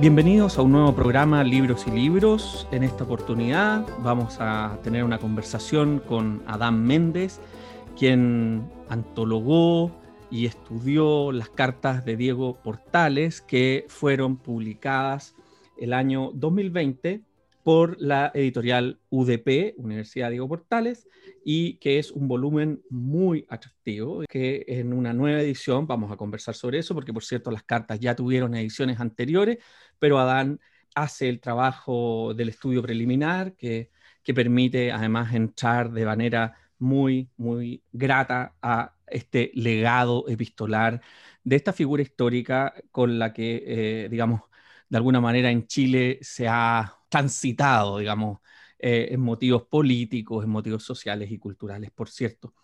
Bienvenidos a un nuevo programa Libros y Libros. En esta oportunidad vamos a tener una conversación con Adán Méndez, quien antologó y estudió las cartas de Diego Portales que fueron publicadas el año 2020 por la editorial UDP, Universidad Diego Portales, y que es un volumen muy atractivo, que en una nueva edición vamos a conversar sobre eso, porque por cierto las cartas ya tuvieron ediciones anteriores, pero Adán hace el trabajo del estudio preliminar que, permite además entrar de manera muy, muy grata a este legado epistolar de esta figura histórica con la que, eh, digamos, de alguna manera en Chile se ha transitado, digamos, eh, en motivos políticos, en motivos sociales y culturales, por cierto.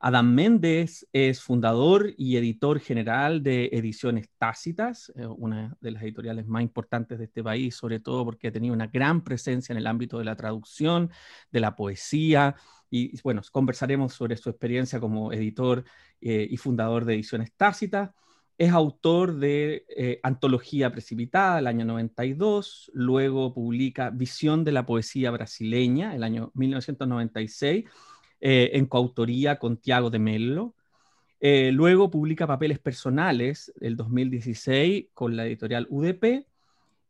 Adam Méndez es fundador y editor general de Ediciones Tácitas, eh, una de las editoriales más importantes de este país, sobre todo porque ha tenido una gran presencia en el ámbito de la traducción, de la poesía, y bueno, conversaremos sobre su experiencia como editor eh, y fundador de Ediciones Tácitas. Es autor de eh, Antología Precipitada, el año 92, luego publica Visión de la Poesía Brasileña, el año 1996, eh, en coautoría con Tiago de Mello. Eh, luego publica Papeles Personales, el 2016, con la editorial UDP,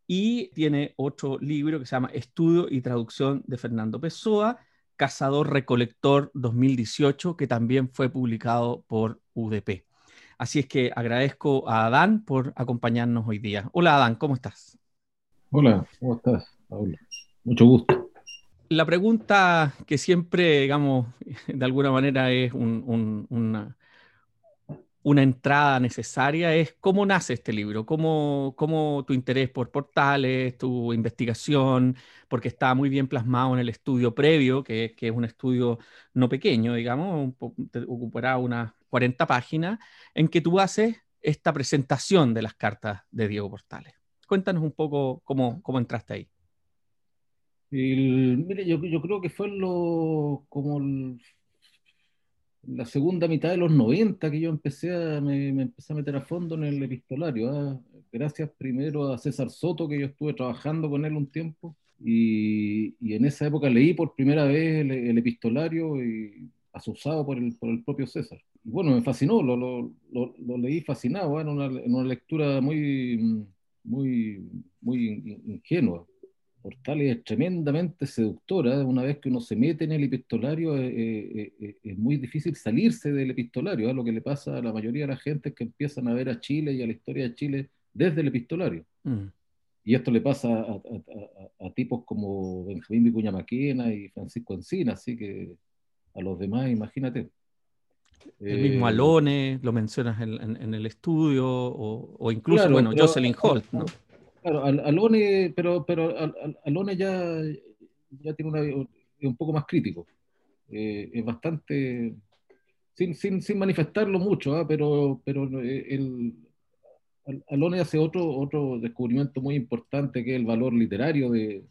y tiene otro libro que se llama Estudio y Traducción de Fernando Pessoa, Cazador Recolector 2018, que también fue publicado por UDP. Así es que agradezco a Adán por acompañarnos hoy día. Hola Adán, ¿cómo estás? Hola, ¿cómo estás, Paula? Mucho gusto. La pregunta que siempre, digamos, de alguna manera es una, entrada necesaria es cómo nace este libro, cómo, cómo, tu interés por portales, tu investigación, porque está muy bien plasmado en el estudio previo, que, es un estudio no pequeño, digamos, ocupará unas 40 páginas, en que tú haces esta presentación de las cartas de Diego Portales. Cuéntanos un poco cómo, cómo entraste ahí. Mire, yo, yo, creo que fue lo, como la segunda mitad de los 90 que yo empecé a, me, empecé a meter a fondo en el epistolario. ¿ah? Gracias primero a César Soto, que yo estuve trabajando con él un tiempo, y, y en esa época leí por primera vez el, el epistolario y asusado por el, por el propio César. Y bueno, me fascinó, lo, lo, lo, leí fascinado, en, una, en, una, lectura muy, muy, muy ingenua. Portales es tremendamente seductora, una vez que uno se mete en el epistolario eh, eh, eh, es muy difícil salirse del epistolario, lo que le pasa a la mayoría de la gente que empiezan a ver a Chile y a la historia de Chile desde el epistolario. Mm. Y esto le pasa a, a, a, tipos como Benjamín Vicuña Maquena y Francisco Encina, así que a los demás, imagínate. El mismo eh, Alone, lo mencionas en, en, el estudio, o, o incluso, bueno, Jocelyn Holt, ¿no? Claro, pero, pero Alone ya, ya tiene una, un poco más crítico. Eh, es bastante, sin, sin, sin manifestarlo mucho, ¿ah? pero, pero eh, el, Alone hace otro, otro descubrimiento muy importante que es el valor literario de,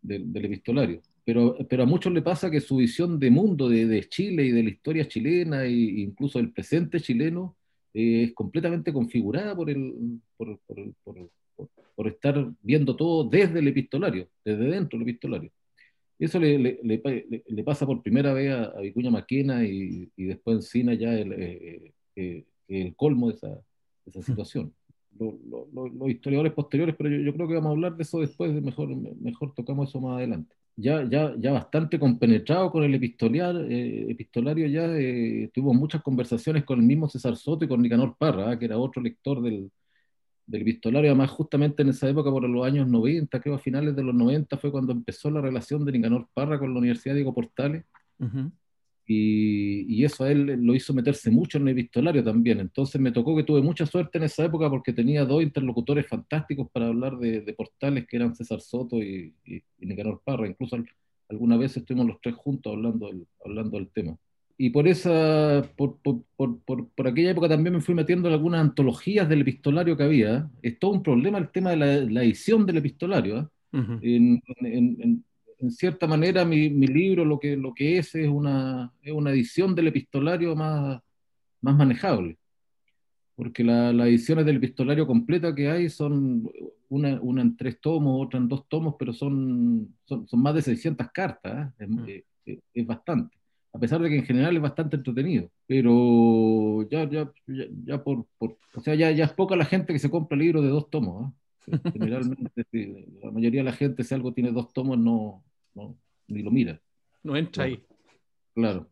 del epistolario pero, pero a muchos le pasa que su visión de mundo de, de Chile y de la historia chilena e incluso del presente chileno eh, es completamente configurada por, el, por, por, por, estar viendo todo desde el epistolario, desde dentro del epistolario. Eso le, le, le, pasa por primera vez a, Vicuña Maquena y, y después Encina ya el, eh, eh, el colmo de esa, de esa mm. situación. los historiadores posteriores, pero yo, yo, creo que vamos a hablar de eso después, mejor, mejor tocamos eso más adelante ya, ya, ya bastante compenetrado con el epistolario, eh, epistolario ya eh, tuvimos muchas conversaciones con el mismo César Soto y con Nicanor Parra, que era otro lector del, del, epistolario, además justamente en esa época, por los años 90, creo a finales de los 90, fue cuando empezó la relación de Nicanor Parra con la Universidad Diego Portales, y, eso a él lo hizo meterse mucho en el epistolario también. Entonces me tocó que tuve mucha suerte en esa época porque tenía dos interlocutores fantásticos para hablar de, portales que eran César Soto y, y, Nicanor Parra. Incluso alguna vez estuvimos los tres juntos hablando del, hablando del tema. Y por, esa, por, por, por, por, aquella época también me fui metiendo en algunas antologías del epistolario que había. Es todo un problema el tema de la, edición del epistolario. ¿eh? en, en, en cierta manera mi, mi, libro lo que, lo que es es una, es una edición del epistolario más, más manejable. porque las ediciones del epistolario completa que hay son una, una, en tres tomos, otra en dos tomos, pero son, son, más de 600 cartas, ¿eh? mm. es, es, bastante, a pesar de que en general es bastante entretenido, pero ya, ya, ya, por, por, o sea, ya, ya es poca la gente que se compra libros de dos tomos, ¿eh? generalmente la mayoría de la gente si algo tiene dos tomos no, no ni lo mira. No entra ahí. Claro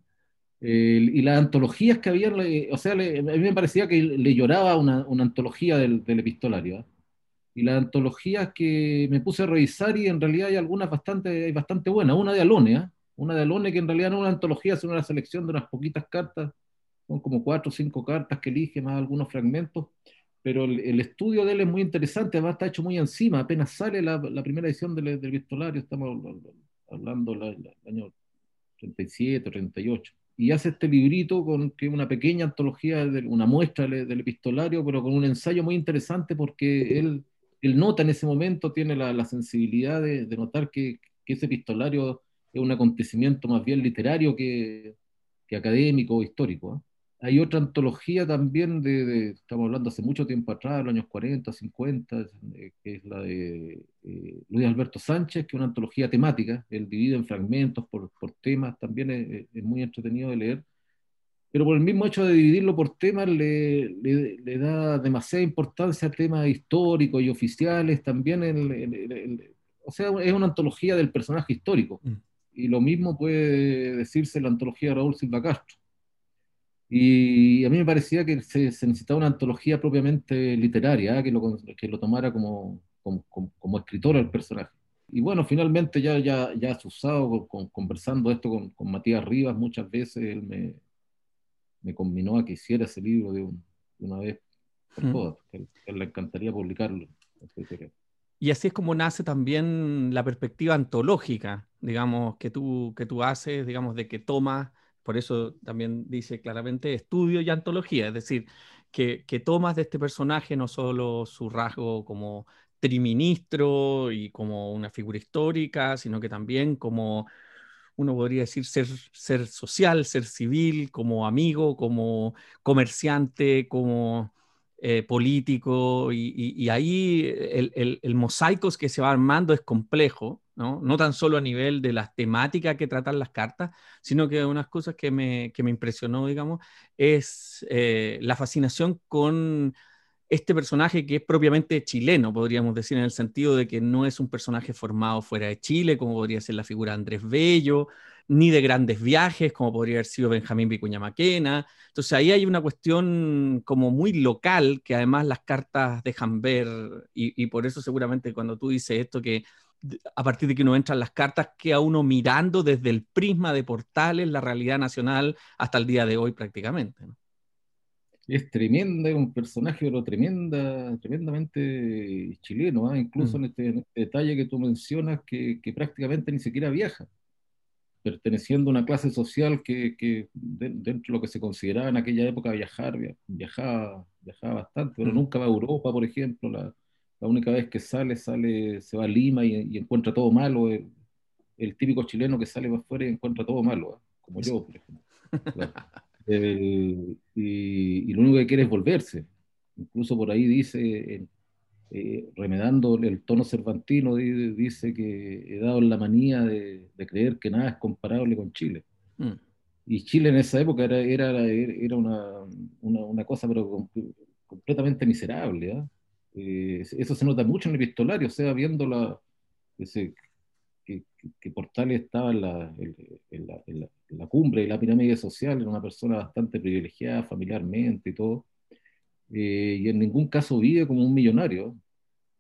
y las antologías que había, o sea, a mí me parecía que le lloraba una, una antología del, del epistolario. ¿eh? Y las antologías que me puse a revisar y en realidad hay algunas bastante, bastante buenas. Una de Alone, ¿eh? Una de Alone que en realidad no es una antología, sino una selección de unas poquitas cartas. Son como cuatro o cinco cartas que elige, más algunos fragmentos. Pero el, estudio de él es muy interesante, además está hecho muy encima. Apenas sale la, la primera edición del, del epistolario, estamos hablando del año 37 38 y hace este librito con que una pequeña antología, de, una muestra del, epistolario, pero con un ensayo muy interesante porque él, él nota en ese momento, tiene la, la sensibilidad de, de notar que, que, ese epistolario es un acontecimiento más bien literario que, que académico o histórico. ¿eh? Hay otra antología también de, estamos hablando hace mucho tiempo atrás, los años 40, 50, eh, que es la de eh, Luis Alberto Sánchez, que es una antología temática, él divide en fragmentos por, por temas, también es, es, muy entretenido de leer, pero por el mismo hecho de dividirlo por temas le, le, le da demasiada importancia a temas históricos y oficiales, también, el, el, o sea, es una antología del personaje histórico, mm. Y lo mismo puede decirse la antología de Raúl Silva Castro y a mí me parecía que se, necesitaba una antología propiamente literaria, ¿eh? que, lo, que lo tomara como, como, como, escritor el personaje. Y bueno, finalmente ya, ya, ya usado con, conversando esto con, con, Matías Rivas muchas veces, él me, me combinó a que hiciera ese libro de, una vez por mm. todas, que, que, le encantaría publicarlo. Y así es como nace también la perspectiva antológica, digamos, que tú, que tú haces, digamos, de que tomas por eso también dice claramente estudio y antología, es decir, que, tomas de este personaje no solo su rasgo como triministro y como una figura histórica, sino que también como uno podría decir ser, ser social, ser civil, como amigo, como comerciante, como eh, político, y, ahí el, mosaico que se va armando es complejo, ¿no? tan solo a nivel de las temáticas que tratan las cartas, sino que unas cosas que me, que me impresionó, digamos, es eh, la fascinación con este personaje que es propiamente chileno, podríamos decir, en el sentido de que no es un personaje formado fuera de Chile, como podría ser la figura de Andrés Bello, ni de grandes viajes, como podría haber sido Benjamín Vicuña Maquena. Entonces ahí hay una cuestión como muy local que además las cartas dejan ver, y, y por eso seguramente cuando tú dices esto que a partir de que uno entra en las cartas, queda uno mirando desde el prisma de portales la realidad nacional hasta el día de hoy prácticamente. Es tremenda, un personaje pero tremenda, tremendamente chileno, ¿eh? incluso mm. este, en, este, detalle que tú mencionas que, que, prácticamente ni siquiera viaja, perteneciendo a una clase social que, que dentro de lo que se consideraba en aquella época viajar, viajaba, viajaba bastante, pero mm. nunca va a Europa, por ejemplo, la, la única vez que sale, sale, se va a Lima y, encuentra todo malo. El, típico chileno que sale para afuera y encuentra todo malo, ¿eh? como yo, por ejemplo. y, lo único que quiere es volverse. Incluso por ahí dice, eh, remedando el tono cervantino, dice que he dado la manía de, creer que nada es comparable con Chile. Mm. Y Chile en esa época era, era, era una, una, una cosa pero completamente miserable. ¿eh? Eh, eso se nota mucho en el epistolario, o sea, viendo la, ese, que, que, Portales estaba en la, en, la, en, la, cumbre de la pirámide social, era una persona bastante privilegiada familiarmente y todo, eh, y en ningún caso vive como un millonario.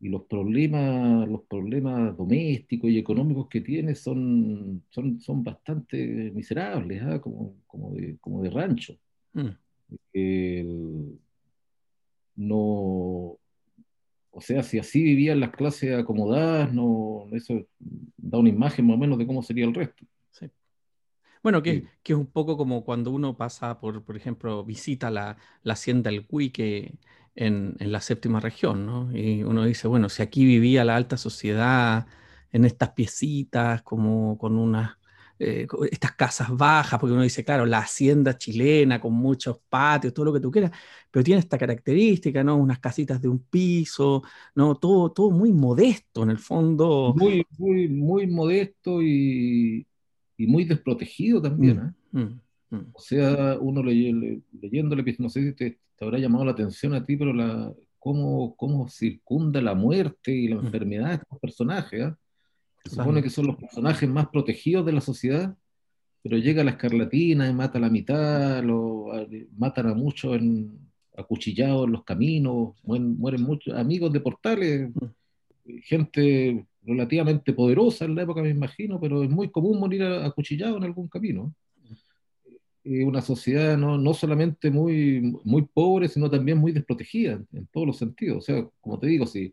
Y los problemas, los problemas domésticos y económicos que tiene son, son, son bastante miserables, ¿ah? como, como, de, como de rancho. Mm. El, no, o sea, si así vivían las clases acomodadas, no, eso da una imagen más o menos de cómo sería el resto. Bueno, que, que, es un poco como cuando uno pasa por, por ejemplo, visita la, la hacienda El Cuique en, en, la séptima región, ¿no? Y uno dice, bueno, si aquí vivía la alta sociedad en estas piecitas, como con unas eh, estas casas bajas, porque uno dice, claro, la hacienda chilena con muchos patios, todo lo que tú quieras, pero tiene esta característica, ¿no? Unas casitas de un piso, ¿no? Todo, todo muy modesto en el fondo. Muy, muy, muy modesto y, muy desprotegido también. Mm, ¿eh? mm, mm. O sea, uno leyéndole, no sé si te, habrá llamado la atención a ti, pero la, cómo, cómo circunda la muerte y la enfermedad de estos personajes. ¿eh? Se supone que son los personajes más protegidos de la sociedad, pero llega la escarlatina y mata a la mitad, lo, matan a muchos en, acuchillados en los caminos, mueren, muchos amigos de portales, mm. gente relativamente poderosa en la época, me imagino, pero es muy común morir acuchillado en algún camino. Es una sociedad no, no, solamente muy, muy pobre, sino también muy desprotegida en, todos los sentidos. O sea, como te digo, si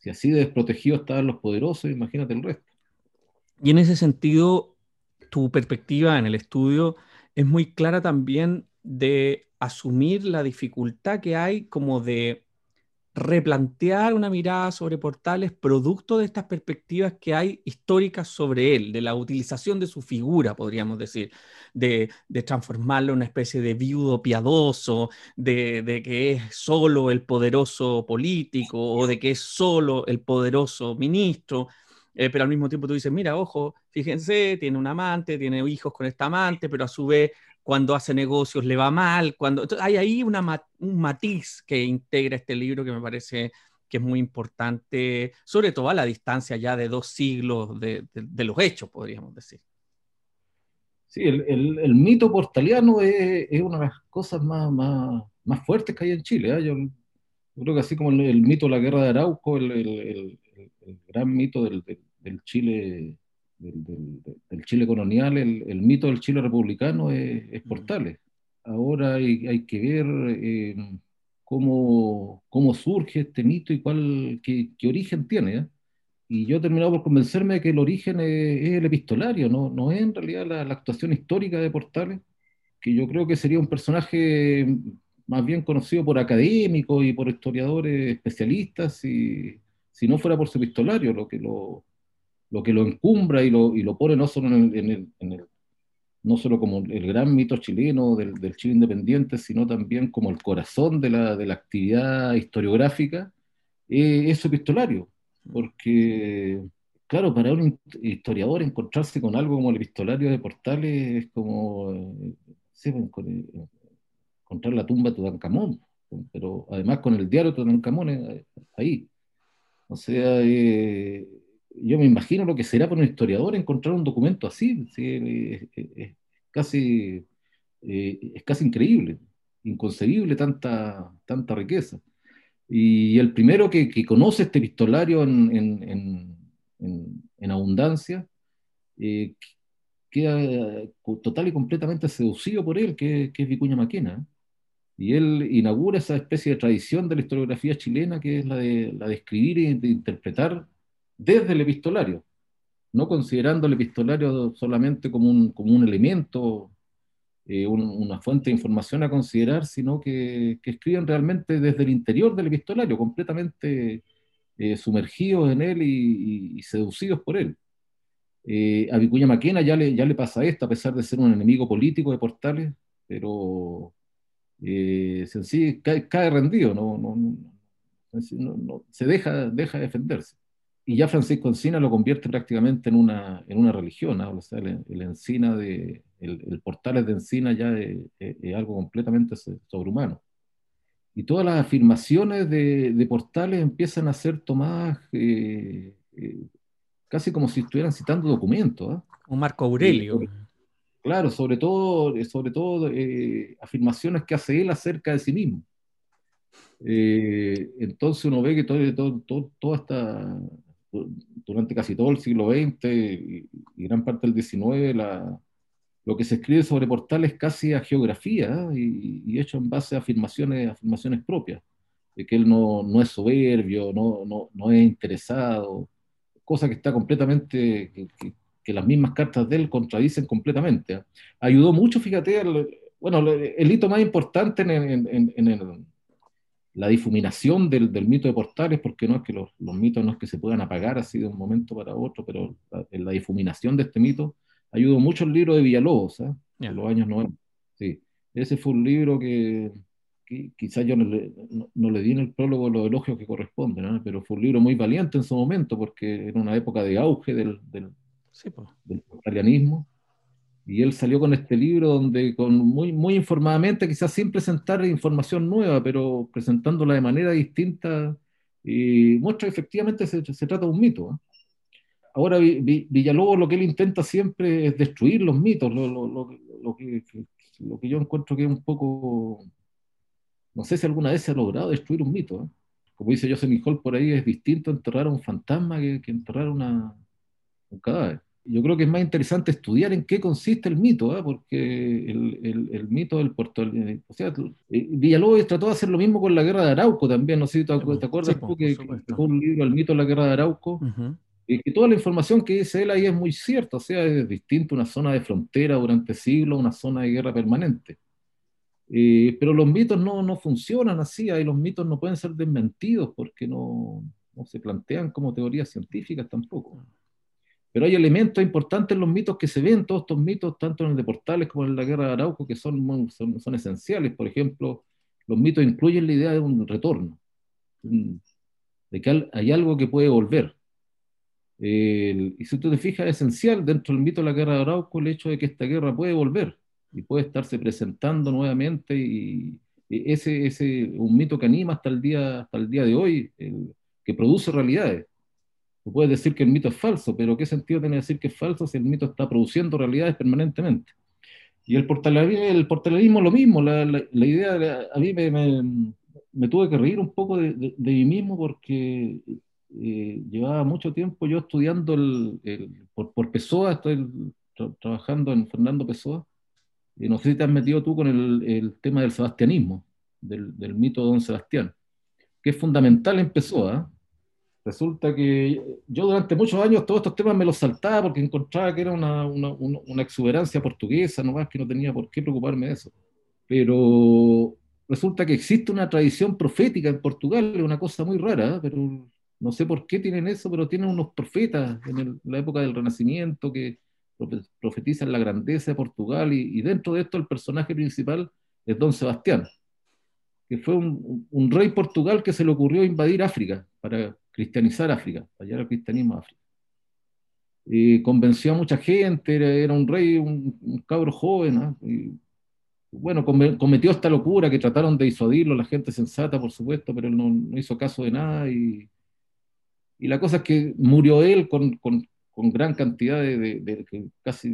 si así desprotegidos estaban los poderosos, imagínate el resto. Y en ese sentido, tu perspectiva en el estudio es muy clara también de asumir la dificultad que hay como de replantear una mirada sobre Portales producto de estas perspectivas que hay históricas sobre él, de la utilización de su figura, podríamos decir, de, transformarlo en una especie de viudo piadoso, de, que es solo el poderoso político o de que es solo el poderoso ministro. Eh, pero al mismo tiempo tú dices, mira, ojo, fíjense, tiene un amante, tiene hijos con esta amante, pero a su vez cuando hace negocios le va mal, cuando hay ahí una, un matiz que integra este libro que me parece que es muy importante, sobre todo a la distancia ya de dos siglos de, los hechos, podríamos decir. Sí, el, mito portaliano es, una de las cosas más, más, fuertes que hay en Chile. ¿eh? Yo, creo que así como el, mito de la guerra de Arauco, el, gran mito del, del Chile del, Chile colonial, el, mito del Chile republicano es, Portales. Ahora hay, que ver eh, cómo, cómo, surge este mito y cuál, qué, origen tiene. ¿eh? Y yo he terminado por convencerme de que el origen es, el epistolario, no, no es en realidad la, actuación histórica de Portales, que yo creo que sería un personaje más bien conocido por académicos y por historiadores especialistas, y, si no fuera por su epistolario, lo que lo, lo que lo encumbra y lo, y lo pone no solo, en el, en el, no solo como el gran mito chileno del, del, Chile independiente, sino también como el corazón de la, de la actividad historiográfica, eh, es epistolario. Porque, claro, para un historiador encontrarse con algo como el epistolario de Portales es como eh, pues, eh, encontrar la tumba de Tutankamón, pero además con el diario de Tutankamón ahí. O sea, yo me imagino lo que será para un historiador encontrar un documento así. Es, casi, eh, es casi increíble, inconcebible tanta, tanta riqueza. Y el primero que, que conoce este epistolario en, en, en, abundancia eh, queda total y completamente seducido por él, que, que es Vicuña Maquena. Y él inaugura esa especie de tradición de la historiografía chilena, que es la de, la de escribir y de interpretar desde el epistolario, no considerando el epistolario solamente como un, como un elemento, eh, una fuente de información a considerar, sino que, que, escriben realmente desde el interior del epistolario, completamente eh, sumergidos en él y, seducidos por él. Eh, a Vicuña Maquena ya le, ya le pasa esto, a pesar de ser un enemigo político de Portales, pero eh, sí, cae, cae, rendido, no, no, no, se deja, deja defenderse y ya Francisco Encina lo convierte prácticamente en una, en una religión, o sea, el, Encina de, el, Portales de Encina ya es, algo completamente sobrehumano. Y todas las afirmaciones de, de Portales empiezan a ser tomadas eh, eh, casi como si estuvieran citando documentos. un ¿ah? Marco Aurelio. claro, sobre todo, sobre todo eh, afirmaciones que hace él acerca de sí mismo. entonces uno ve que todo, todo, todo, toda esta durante casi todo el siglo XX y, gran parte del XIX, la, lo que se escribe sobre portales casi a geografía y, hecho en base a afirmaciones, afirmaciones propias, de que él no, no es soberbio, no, no, no, es interesado, cosa que está completamente, que, las mismas cartas de él contradicen completamente. Ayudó mucho, fíjate, bueno, el hito más importante en, en, en el la difuminación del, del, mito de Portales, porque no es que los, los, mitos no es que se puedan apagar así de un momento para otro, pero la, la difuminación de este mito ayudó mucho el libro de Villalobos, ¿eh? en los años 90. Sí. Ese fue un libro que, quizás yo no le, no, le, di en el prólogo los elogios que corresponden, pero fue un libro muy valiente en su momento, porque era una época de auge del, del, del italianismo. Y él salió con este libro donde, con muy, muy informadamente, quizás sin presentar información nueva, pero presentándola de manera distinta, y muestra que efectivamente se, se trata de un mito. ¿eh? Ahora, Villalobos lo que él intenta siempre es destruir los mitos, lo, lo, lo, lo que, que yo encuentro que es un poco, no sé si alguna vez se ha logrado destruir un mito. ¿eh? Como dice Joseph Hall por ahí, es distinto enterrar a un fantasma que, enterrar una, un cadáver. Yo creo que es más interesante estudiar en qué consiste el mito, ¿eh? porque el, el, el, mito del puerto, o sea, eh, Villalobos trató de hacer lo mismo con la guerra de Arauco también, no sé si te, acuerdas tú que, fue un libro, El mito de la guerra de Arauco, y que toda la información que dice él ahí es muy cierta, o sea, es distinto una zona de frontera durante siglos, una zona de guerra permanente. Eh, pero los mitos no, no funcionan así, ahí los mitos no pueden ser desmentidos porque no, no se plantean como teorías científicas tampoco. Pero hay elementos importantes en los mitos que se ven, todos estos mitos, tanto en el de Portales como en la Guerra de Arauco, que son, son, son esenciales. Por ejemplo, los mitos incluyen la idea de un retorno, de que hay algo que puede volver y si tú te fijas, es esencial dentro del mito de la guerra de Arauco el hecho de que esta guerra puede volver y puede estarse presentando nuevamente y, ese es un mito que anima hasta el día, hasta el día de hoy, que produce realidades. Tú puedes decir que el mito es falso, pero ¿qué sentido tiene decir que es falso si el mito está produciendo realidades permanentemente? Y el portalerismo, el lo mismo, la, la, idea, a mí me, me, tuve que reír un poco de, de, de mí mismo porque eh, llevaba mucho tiempo yo estudiando el, por, por, Pessoa, estoy trabajando en Fernando Pessoa, y no sé si te has metido tú con el, el tema del sebastianismo, del, del, mito de Don Sebastián, que es fundamental en Pessoa. ¿eh? Resulta que yo durante muchos años todos estos temas me los saltaba porque encontraba que era una, una, una exuberancia portuguesa, no más que no tenía por qué preocuparme de eso. Pero resulta que existe una tradición profética en Portugal, es una cosa muy rara, ¿eh? pero no sé por qué tienen eso, pero tienen unos profetas en, la época del Renacimiento que profetizan la grandeza de Portugal y, dentro de esto el personaje principal es Don Sebastián, que fue un, rey Portugal que se le ocurrió invadir África para cristianizar África, para llevar el cristianismo a África. Y convenció a mucha gente, era, un rey, un, cabro joven, ¿ah? y, bueno, cometió esta locura que trataron de disuadirlo, la gente sensata, por supuesto, pero él no, no hizo caso de nada y y la cosa es que murió él con, con, con gran cantidad de, de, casi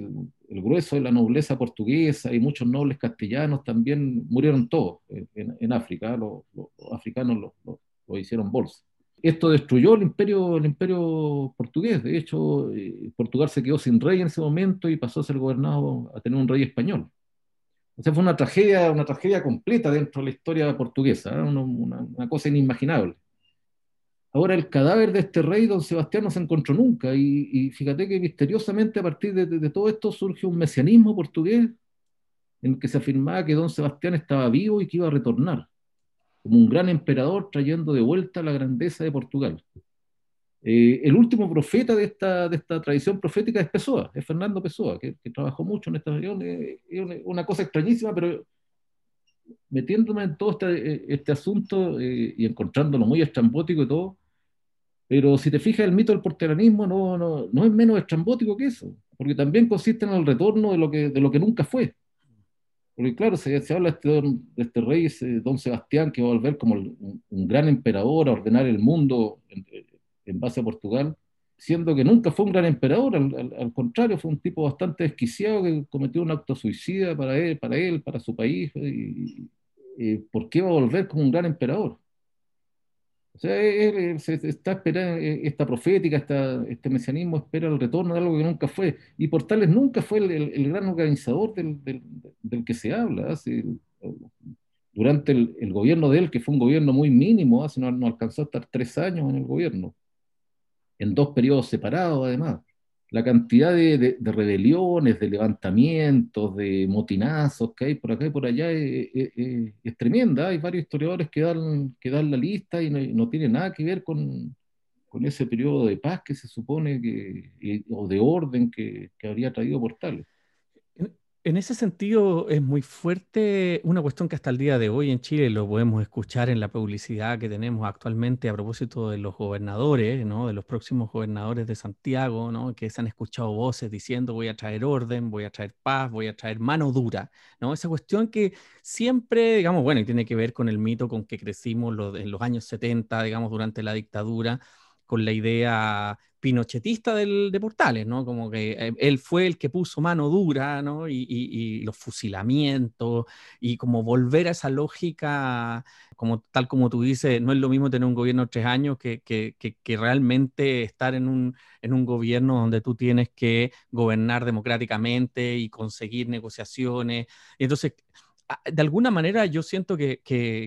el grueso de la nobleza portuguesa y muchos nobles castellanos también murieron todos en, en África, los, los, africanos lo, lo, hicieron bolsa. Esto destruyó el imperio, el imperio portugués, de hecho eh, Portugal se quedó sin rey en ese momento y pasó a ser gobernado, a tener un rey español. O sea, fue una tragedia, una tragedia completa dentro de la historia portuguesa, ¿eh? una, una cosa inimaginable. Ahora el cadáver de este rey, don Sebastián, no se encontró nunca. Y, fíjate que misteriosamente a partir de, todo esto surge un mesianismo portugués en el que se afirmaba que don Sebastián estaba vivo y que iba a retornar, como un gran emperador trayendo de vuelta la grandeza de Portugal. Eh, el último profeta de esta, de esta tradición profética es Pessoa, es Fernando Pessoa, que, trabajó mucho en esta región. Es una cosa extrañísima, pero metiéndome en todo este, este asunto eh, y encontrándolo muy estrambótico y todo, pero si te fijas, el mito del porteranismo no, no, no, es menos estrambótico que eso, porque también consiste en el retorno de lo que, de lo que nunca fue. Porque claro, se, se habla este, de este rey, don Sebastián, que va a volver como un, gran emperador a ordenar el mundo en, base a Portugal, siendo que nunca fue un gran emperador, al, contrario, fue un tipo bastante desquiciado que cometió un acto suicida para él, para, él, para su país. Y, y, ¿Por qué va a volver como un gran emperador? O sea, él, se, está esperando, eh, esta profética, este mesianismo espera el retorno de algo que nunca fue. Y Portales nunca fue el, gran organizador del, que se habla. durante el, gobierno de él, que fue un gobierno muy mínimo, hace no, no alcanzó a estar tres años en el gobierno, en dos periodos separados además la cantidad de, rebeliones, de levantamientos, de motinazos que hay por acá y por allá es, tremenda. Hay varios historiadores que dan, que dan la lista y no, tiene nada que ver con, con ese periodo de paz que se supone que, o de orden que, que habría traído Portales. En ese sentido, es muy fuerte una cuestión que hasta el día de hoy en Chile lo podemos escuchar en la publicidad que tenemos actualmente a propósito de los gobernadores, de los próximos gobernadores de Santiago, que se han escuchado voces diciendo voy a traer orden, voy a traer paz, voy a traer mano dura. ¿no? Esa cuestión que siempre, digamos, bueno, tiene que ver con el mito con que crecimos en los años 70, digamos, durante la dictadura, con la idea pinochetista del, de Portales, ¿no? Como que eh, él fue el que puso mano dura, ¿no? Y, los fusilamientos y como volver a esa lógica, como tal como tú dices, no es lo mismo tener un gobierno de tres años que, que, que, realmente estar en un, en un gobierno donde tú tienes que gobernar democráticamente y conseguir negociaciones. Y entonces de alguna manera yo siento que,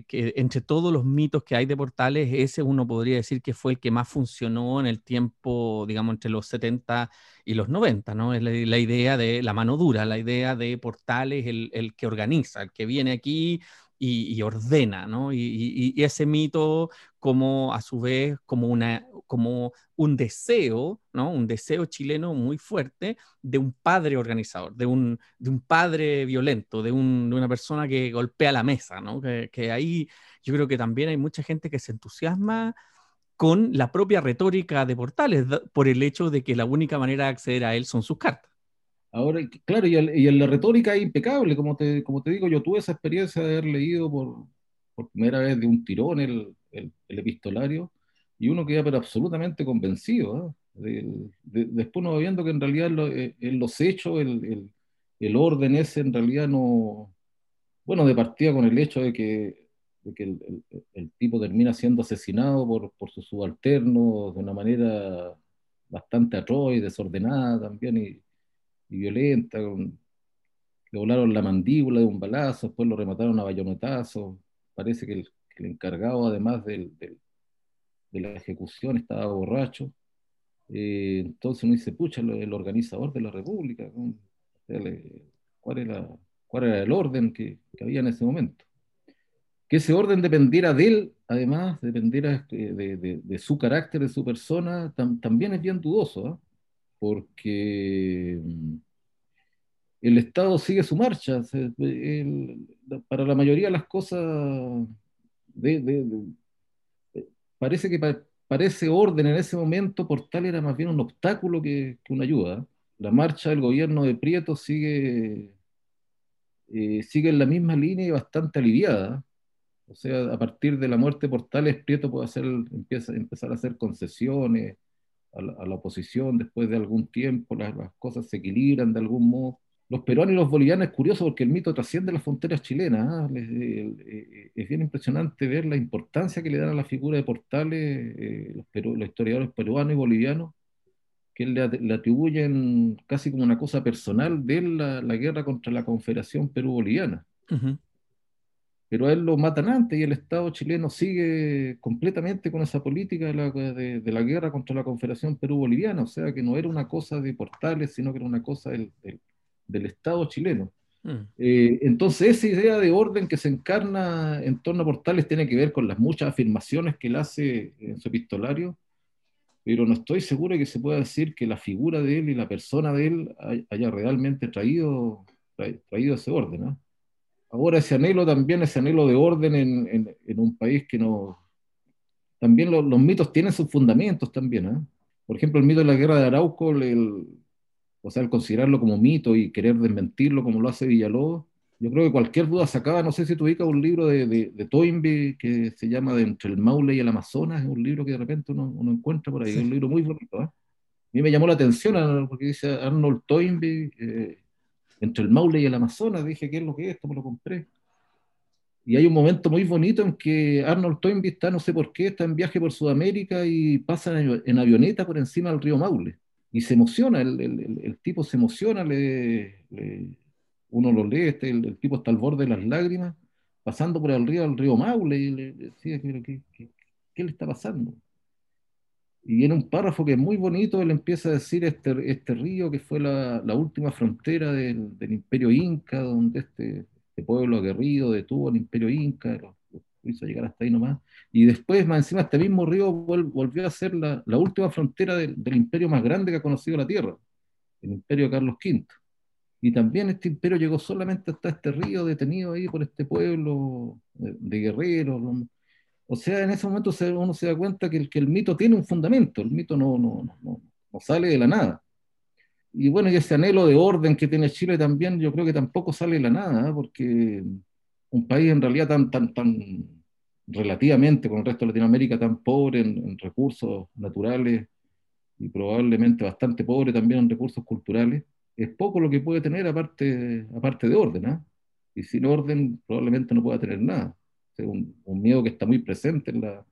entre todos los mitos que hay de portales, ese uno podría decir que fue el que más funcionó en el tiempo, digamos, entre los 70 y los 90, ¿no? Es la, idea de la mano dura, la idea de portales, el, el que organiza, el que viene aquí y, ordena, ¿no? Y, ese mito como a su vez como, una, como un deseo, ¿no? Un deseo chileno muy fuerte de un padre organizador, de un, de un padre violento, de una persona que golpea la mesa, ¿no? Que, que ahí yo creo que también hay mucha gente que se entusiasma con la propia retórica de Portales por el hecho de que la única manera de acceder a él son sus cartas. Ahora, claro, y, en la retórica es impecable, como te, como te digo, yo tuve esa experiencia de haber leído por, por primera vez de un tirón el, el, epistolario, y uno queda pero absolutamente convencido. ¿eh? después uno va viendo que en realidad eh, en los hechos el, el, orden ese en realidad no, bueno, de partida con el hecho de que, de que el, tipo termina siendo asesinado por, por sus subalternos de una manera bastante atroz y desordenada también, y, y violenta, le volaron la mandíbula de un balazo, después lo remataron a bayonetazos. Parece que el, encargado, además del, de la ejecución, estaba borracho. Eh, entonces uno dice, pucha, el organizador de la República, ¿cuál, era, ¿cuál era el orden que, había en ese momento? Que ese orden dependiera de él, además, dependiera de, de, su carácter, de su persona, también es bien dudoso. ¿ah? Porque mm, el Estado sigue su marcha. para la mayoría de las cosas, parece que para, ese orden en ese momento Portal era más bien un obstáculo que, una ayuda. La marcha del gobierno de Prieto sigue, eh, sigue en la misma línea y bastante aliviada. O sea, a partir de la muerte de Portales, Prieto puede hacer, empieza, empezar a hacer concesiones, a la, oposición después de algún tiempo, las, cosas se equilibran de algún modo. Los peruanos y los bolivianos es curioso porque el mito trasciende las fronteras chilenas. ¿ah? Eh, eh, es bien impresionante ver la importancia que le dan a la figura de Portales eh, los, los, historiadores peruanos y bolivianos, que le, atribuyen casi como una cosa personal de la, la guerra contra la Confederación Perú-Boliviana pero a él lo matan antes y el Estado chileno sigue completamente con esa política de la, guerra contra la Confederación Perú-Boliviana, o sea que no era una cosa de Portales, sino que era una cosa del, Estado chileno. Mm. Eh, entonces esa idea de orden que se encarna en torno a Portales tiene que ver con las muchas afirmaciones que él hace en su epistolario, pero no estoy seguro de que se pueda decir que la figura de él y la persona de él haya realmente traído, traído ese orden. ¿no? Ahora ese anhelo también, ese anhelo de orden en, en, un país que no... También los mitos tienen sus fundamentos también. ¿eh? Por ejemplo, el mito de la guerra de Arauco, el, o sea, el considerarlo como mito y querer desmentirlo como lo hace Villalobos, yo creo que cualquier duda sacaba, no sé si tú ubicas un libro de, de, de, Toynbee que se llama De entre el Maule y el Amazonas, es un libro que de repente uno, uno encuentra por ahí, es un libro muy bonito. ¿eh? A mí me llamó la atención porque dice Arnold Toynbee, eh, entre el Maule y el Amazonas, dije, ¿qué es lo que es esto? Me lo compré. Y hay un momento muy bonito en que Arnold Toynbee está, no sé por qué, está en viaje por Sudamérica y pasa en, avioneta por encima del río Maule. Y se emociona, el, el, tipo se emociona, le, uno lo lee, este, el, tipo está al borde de las lágrimas, pasando por el río, el río Maule, y le decía, ¿qué, qué, qué le está pasando? Y en un párrafo que es muy bonito, él empieza a decir este, este río que fue la, la última frontera del, del, imperio inca, donde este, este, pueblo aguerrido detuvo al imperio inca, los, hizo llegar hasta ahí nomás. Y después, más encima, este mismo río volvió a ser la, última frontera del imperio más grande que ha conocido la Tierra, el imperio de Carlos V. Y también este imperio llegó solamente hasta este río detenido ahí por este pueblo de, guerreros. O sea, en ese momento uno se da cuenta que el, que el mito tiene un fundamento, el mito no, no, no, no sale de la nada. Y bueno, y ese anhelo de orden que tiene Chile también, yo creo que tampoco sale de la nada, ¿eh? porque un país en realidad tan, tan, tan relativamente con el resto de Latinoamérica tan pobre en, recursos naturales y probablemente bastante pobre también en recursos culturales, es poco lo que puede tener aparte, aparte de orden. ¿eh? Y sin orden probablemente no pueda tener nada. Es un, miedo que está muy presente en la,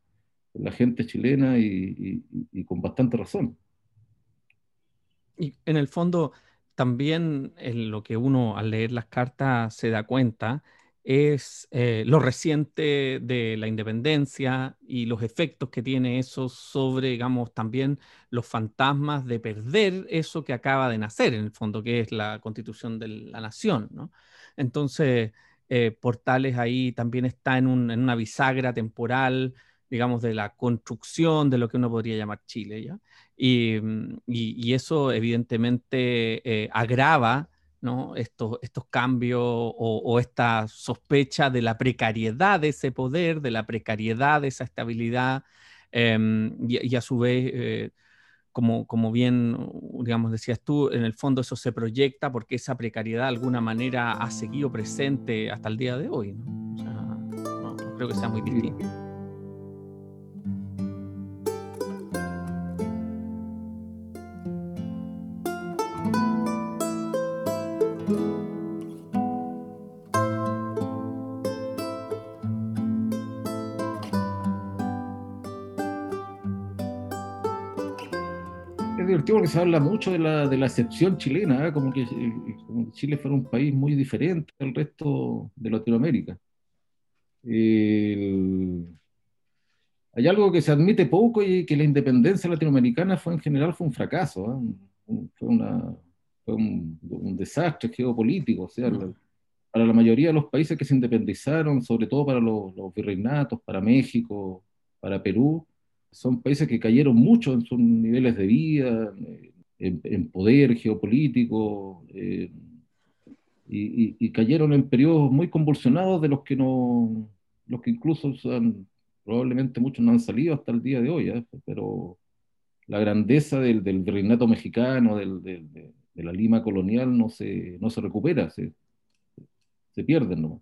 la gente chilena y, y, con bastante razón. Y en el fondo, también en lo que uno al leer las cartas se da cuenta es eh, lo reciente de la independencia y los efectos que tiene eso sobre, digamos, también los fantasmas de perder eso que acaba de nacer, en el fondo, que es la constitución de la nación, ¿no? Entonces, eh, Portales ahí también está en, en, una bisagra temporal, digamos, de la construcción de lo que uno podría llamar Chile, ¿ya? Y, mm, y, eso evidentemente eh, agrava ¿no? estos, estos cambios o, esta sospecha de la precariedad de ese poder, de la precariedad de esa estabilidad, em, y, a su vez, eh, como, como bien, digamos, decías tú, en el fondo eso se proyecta porque esa precariedad de alguna manera ha seguido presente hasta el día de hoy. ¿no? O sea, no creo que sea muy distinto. Porque se habla mucho de la, de la excepción chilena, ¿eh? como, que, Chile fuera un país muy diferente al resto de Latinoamérica. hay algo que se admite poco y que la independencia latinoamericana fue en general fue un fracaso, ¿eh? fue, una, fue un, desastre geopolítico. O sea, para la mayoría de los países que se independizaron, sobre todo para los, los virreinatos, para México, para Perú, son países que cayeron mucho en sus niveles de vida, en, poder geopolítico, eh, y, cayeron en periodos muy convulsionados de los que no, los que incluso probablemente muchos no han salido hasta el día de hoy, ¿eh? pero la grandeza del, del virreinato mexicano, del, de, la Lima colonial, no se, no se recupera, se, se pierden. ¿no?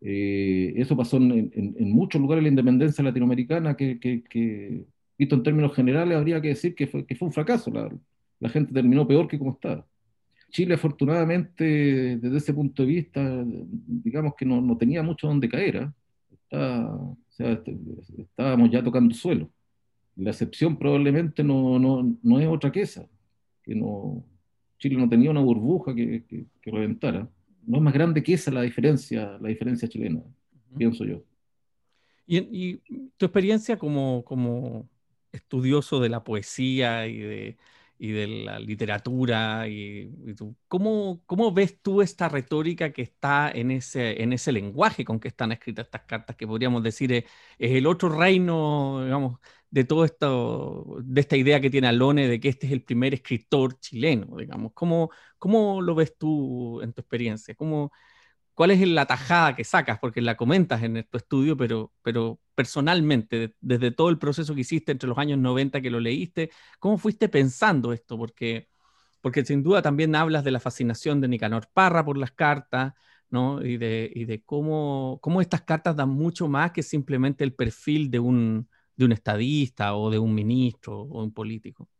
Eh, eso pasó en, muchos lugares de la independencia latinoamericana que, visto en términos generales, habría que decir que fue, que fue un fracaso. La, gente terminó peor que como estaba. Chile, afortunadamente, desde ese punto de vista, digamos que no, tenía mucho donde caer. ¿eh? Este, estábamos ya tocando suelo. La excepción probablemente no, no, es otra que esa, que no, Chile no tenía una burbuja que, que reventara no es más grande que esa la diferencia, la diferencia chilena, pienso yo. Y, tu experiencia como, como estudioso de la poesía y de, y de la literatura, y, ¿cómo, ¿cómo, ves tú esta retórica que está en ese, en ese lenguaje con que están escritas estas cartas, que podríamos decir es, es el otro reino, digamos, de todo esto, de esta idea que tiene Alone de que este es el primer escritor chileno, digamos. ¿Cómo, cómo lo ves tú en tu experiencia? ¿Cómo, ¿Cuál es la tajada que sacas? Porque la comentas en tu estudio, pero, pero personalmente, desde todo el proceso que hiciste entre los años 90 que lo leíste, ¿cómo fuiste pensando esto? Porque, porque sin duda también hablas de la fascinación de Nicanor Parra por las cartas, ¿no? Y de, y de cómo, cómo estas cartas dan mucho más que simplemente el perfil de un, de un estadista o de un ministro o un político?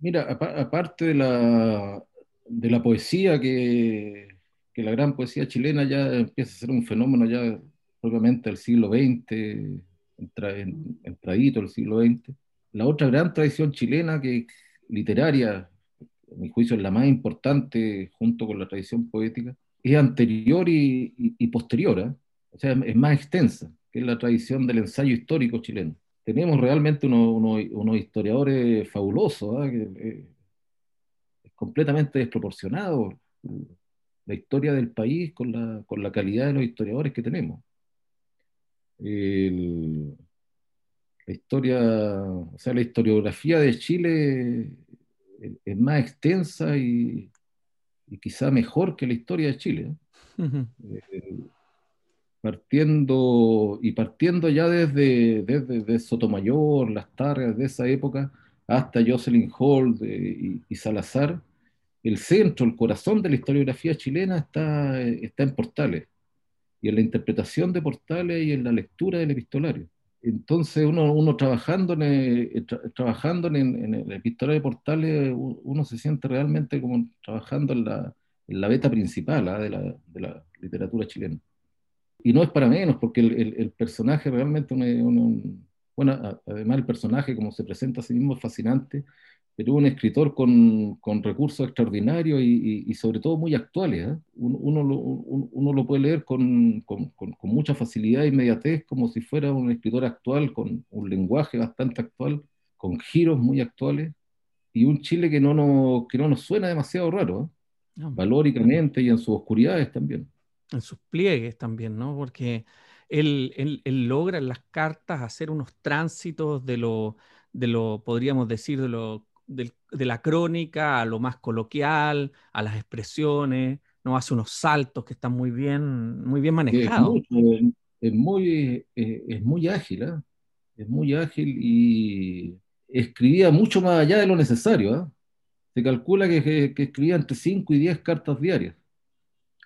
Mira, aparte de la, de la poesía, que, que, la gran poesía chilena ya empieza a ser un fenómeno ya propiamente del siglo XX, entra, en, entradito el siglo XX, la otra gran tradición chilena que literaria, a mi juicio es la más importante junto con la tradición poética, es anterior y, y, posterior, ¿eh? o sea, es más extensa que es la tradición del ensayo histórico chileno. Tenemos realmente unos, historiadores fabulosos, ¿ah? eh, es completamente desproporcionado la historia del país con la, con la calidad de los historiadores que tenemos. la historia, o sea, la historiografía de Chile es más extensa y, quizá mejor que la historia de Chile. Eh, partiendo y partiendo ya desde, desde, Sotomayor, las targas de esa época, hasta Jocelyn Hall y, Salazar, el centro, el corazón de la historiografía chilena está, está en Portales, y en la interpretación de Portales y en la lectura del epistolario. Entonces uno, uno trabajando, en el, trabajando en, el epistolario de Portales, uno se siente realmente como trabajando en la, en la beta principal ¿ah? de, la, de, la, literatura chilena. Y no es para menos, porque el, el, personaje realmente, bueno, además el personaje como se presenta a sí mismo es fascinante, pero un escritor con, con recursos extraordinarios y, y, sobre todo muy actuales. ¿eh? Uno, uno, lo, uno, lo, puede leer con, con, con, mucha facilidad e inmediatez, como si fuera un escritor actual, con un lenguaje bastante actual, con giros muy actuales, y un Chile que no, no, que no nos suena demasiado raro, ¿eh? valóricamente y en sus oscuridades también. En sus pliegues también, ¿no? Porque él, él, él logra en las cartas hacer unos tránsitos de lo, de lo, podríamos decir, de lo de la crónica a lo más coloquial, a las expresiones, ¿no? Hace unos saltos que están muy bien, muy bien manejados. Es muy, es muy, ágil, ¿eh? es muy ágil y escribía mucho más allá de lo necesario. ¿eh? Se calcula que, que, escribía entre 5 y 10 cartas diarias.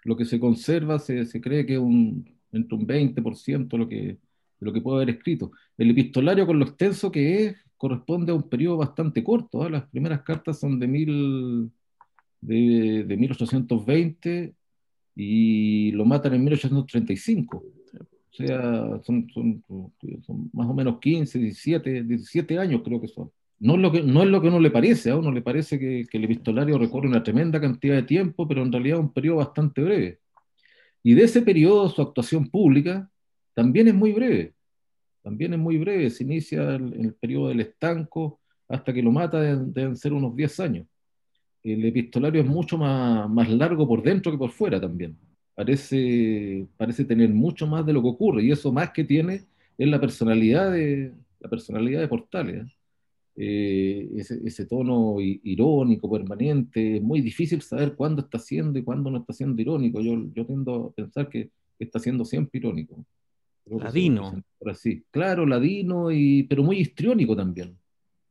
Lo que se conserva se, se cree que es un, entre un 20% lo que, lo que puede haber escrito. El epistolario con lo extenso que es, corresponde a un periodo bastante corto. ¿ah? Las primeras cartas son de, mil, de, de, 1820 y lo matan en 1835. O sea, son, son, son, más o menos 15, 17, 17 años creo que son. No es lo que, no es lo que uno le parece, a uno le parece que, que el epistolario recorre una tremenda cantidad de tiempo, pero en realidad es un periodo bastante breve. Y de ese periodo su actuación pública también es muy breve también es muy breve, se inicia en el periodo del estanco hasta que lo mata deben, ser unos 10 años. El epistolario es mucho más, más largo por dentro que por fuera también. Parece, parece tener mucho más de lo que ocurre y eso más que tiene es la personalidad de, la personalidad de Portales. Eh, ese, ese, tono irónico, permanente, es muy difícil saber cuándo está siendo y cuándo no está siendo irónico. Yo, yo tiendo a pensar que está siendo siempre irónico. Ladino. Así. Claro, ladino, y, pero muy histriónico también.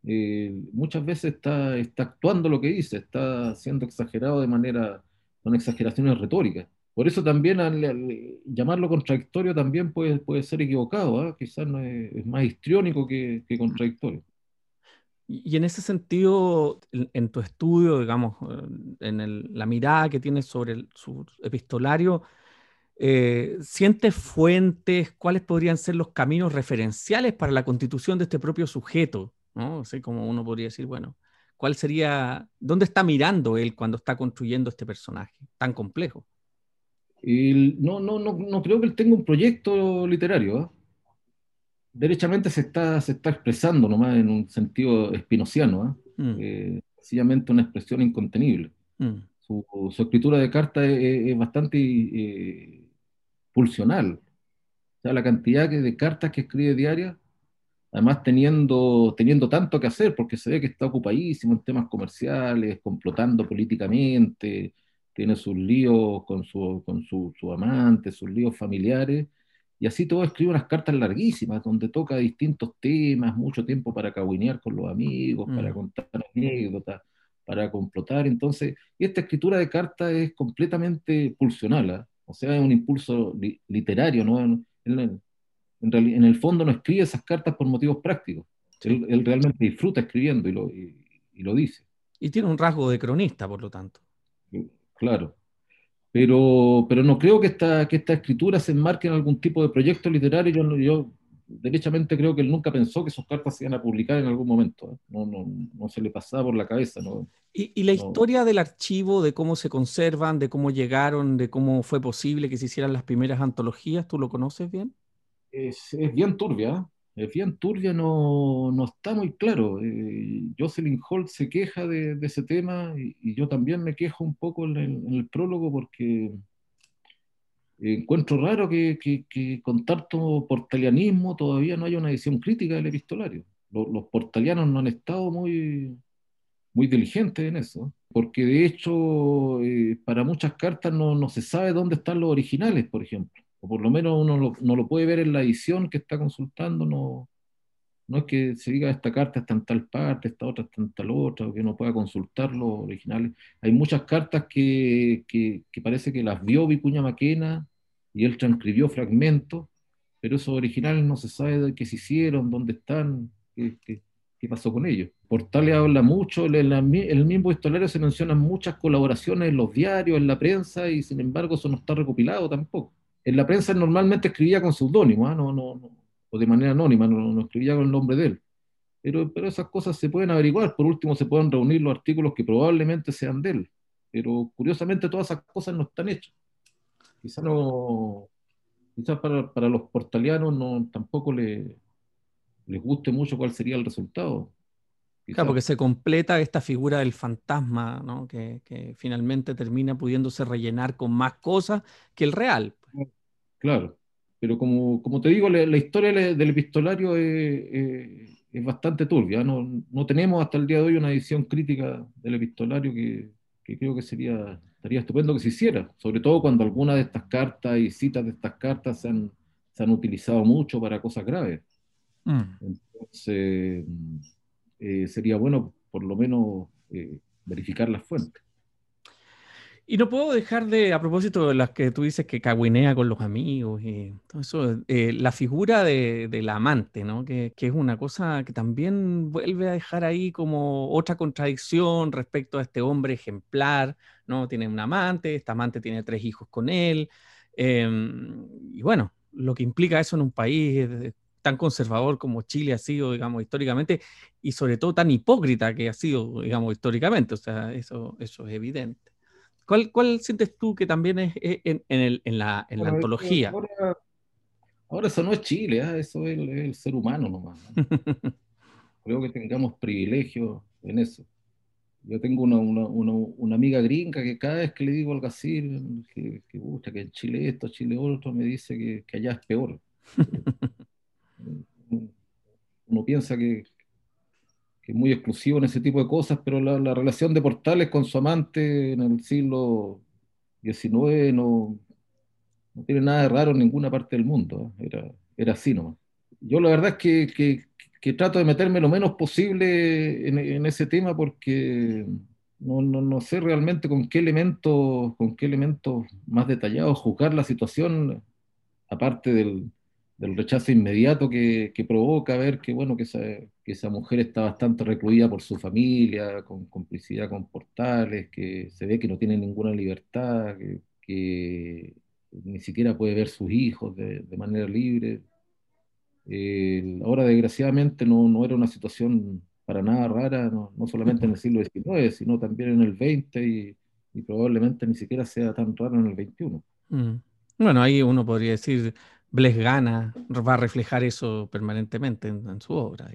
Eh, muchas veces está, está actuando lo que dice, está siendo exagerado de manera, con exageraciones retóricas. Por eso también al, llamarlo contradictorio también puede, puede ser equivocado, ¿ah? quizás no es, más histriónico que, que, contradictorio. Y en ese sentido, en, tu estudio, digamos, en la mirada que tienes sobre el, su epistolario, eh, ¿Sientes fuentes? ¿Cuáles podrían ser los caminos referenciales para la constitución de este propio sujeto? ¿no? sé como uno podría decir, bueno, ¿cuál sería, dónde está mirando él cuando está construyendo este personaje tan complejo? no, no, no, no creo que él tenga un proyecto literario. ¿eh? Derechamente se está, se está expresando nomás en un sentido espinociano, ¿eh? Mm. eh sencillamente una expresión incontenible. Mm. Su, su, escritura de carta es, es bastante pulsional. O sea, la cantidad de cartas que escribe diarias, además teniendo, teniendo tanto que hacer, porque se ve que está ocupadísimo en temas comerciales, complotando políticamente, tiene sus líos con su, con su, su amante, sus líos familiares, y así todo escribe unas cartas larguísimas, donde toca distintos temas, mucho tiempo para cahuinear con los amigos, para mm. contar anécdotas, para complotar. Entonces, esta escritura de cartas es completamente pulsional. ¿ah? O sea, es un impulso literario, ¿no? En, en, el fondo no escribe esas cartas por motivos prácticos. Él, realmente disfruta escribiendo y lo, y, lo, dice. Y tiene un rasgo de cronista, por lo tanto. Claro. Pero, pero no creo que esta, que esta escritura se enmarque en algún tipo de proyecto literario. Yo, yo derechamente creo que él nunca pensó que sus cartas se iban a publicar en algún momento. ¿eh? No, no, no, se le pasaba por la cabeza. ¿no? ¿Y, y la historia del archivo, de cómo se conservan, de cómo llegaron, de cómo fue posible que se hicieran las primeras antologías, ¿tú lo conoces bien? Es, es bien turbia. Es bien turbia, no, no está muy claro. Eh, Jocelyn Holt se queja de, de ese tema y, y, yo también me quejo un poco en el, en el prólogo porque encuentro raro que, que, con tanto portalianismo todavía no haya una edición crítica del epistolario. Los, los portalianos no han estado muy, muy diligentes en eso, porque de hecho eh, para muchas cartas no, no, se sabe dónde están los originales, por ejemplo, o por lo menos uno no lo puede ver en la edición que está consultando, no, no es que se diga esta carta está en tal parte, esta otra está en tal otra, o que uno pueda consultar los originales. Hay muchas cartas que, que, parece que las vio Vicuña Maquena y él transcribió fragmentos, pero esos originales no se sabe de qué se hicieron, dónde están, qué, qué, pasó con ellos. Portales habla mucho, en el mismo historiario se mencionan muchas colaboraciones en los diarios, en la prensa, y sin embargo eso no está recopilado tampoco. En la prensa normalmente escribía con seudónimo, ¿ah? no, no, no o de manera anónima, no, escribía con el nombre de él. Pero, pero esas cosas se pueden averiguar, por último se pueden reunir los artículos que probablemente sean de él, pero curiosamente todas esas cosas no están hechas. Quizás no, quizás para, para, los portalianos no, tampoco le, les guste mucho cuál sería el resultado. Claro, porque se completa esta figura del fantasma, ¿no? que, que, finalmente termina pudiéndose rellenar con más cosas que el real. Claro. Pero como, como te digo, la, historia del epistolario es, es, bastante turbia. No, no, tenemos hasta el día de hoy una edición crítica del epistolario que, que, creo que sería, estaría estupendo que se hiciera, sobre todo cuando algunas de estas cartas y citas de estas cartas se han, se han utilizado mucho para cosas graves. Mm. Entonces, eh, sería bueno por lo menos eh, verificar las fuentes. Y no puedo dejar de, a propósito de las que tú dices que caguinea con los amigos y todo eso, eh, la figura de, del amante, ¿no? Que, que, es una cosa que también vuelve a dejar ahí como otra contradicción respecto a este hombre ejemplar, ¿no? Tiene un amante, este amante tiene tres hijos con él, em, y bueno, lo que implica eso en un país tan conservador como Chile ha sido, digamos, históricamente, y sobre todo tan hipócrita que ha sido, digamos, históricamente, o sea, eso, eso es evidente. ¿Cuál, ¿Cuál, sientes tú que también es, en, en, en, la, en la antología? Ahora, eso no es Chile, ¿eh? eso es el, ser humano nomás. Creo que tengamos privilegio en eso. Yo tengo una, una, una, amiga gringa que cada vez que le digo algo así, que, que, gusta, que en Chile esto, Chile otro, me dice que, que allá es peor. Uno piensa que es muy exclusivo en ese tipo de cosas, pero la, relación de Portales con su amante en el siglo XIX no, no tiene nada de raro en ninguna parte del mundo, ¿eh? era, era así nomás. Yo la verdad es que, que, que trato de meterme lo menos posible en, en ese tema porque no, no, no, sé realmente con qué elementos con qué más detallados juzgar la situación, aparte del, del rechazo inmediato que, que, provoca ver que, bueno, que esa, que esa mujer está bastante recluida por su familia, con complicidad con portales, que se ve que no tiene ninguna libertad, que, que ni siquiera puede ver sus hijos de, de manera libre. Eh, ahora, desgraciadamente, no, no, era una situación para nada rara, no, no, solamente en el siglo XIX, sino también en el XX y, y probablemente ni siquiera sea tan raro en el XXI. Mm. Bueno, ahí uno podría decir Bles Gana va a reflejar eso permanentemente en, su obra.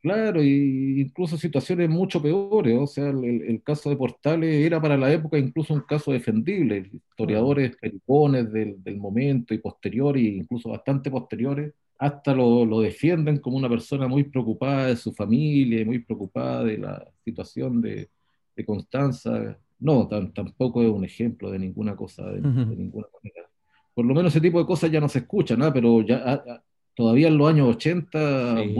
claro, y incluso situaciones mucho peores. O sea, el, caso de Portales era para la época incluso un caso defendible. Historiadores pericones del, del, momento y posteriores, incluso bastante posteriores, hasta lo, lo, defienden como una persona muy preocupada de su familia, muy preocupada de la situación de, de Constanza. No, tampoco es un ejemplo de ninguna cosa, de, de ninguna manera por lo menos ese tipo de cosas ya no se escuchan, ¿no? pero ya ah, ah, todavía en los años 80 sí.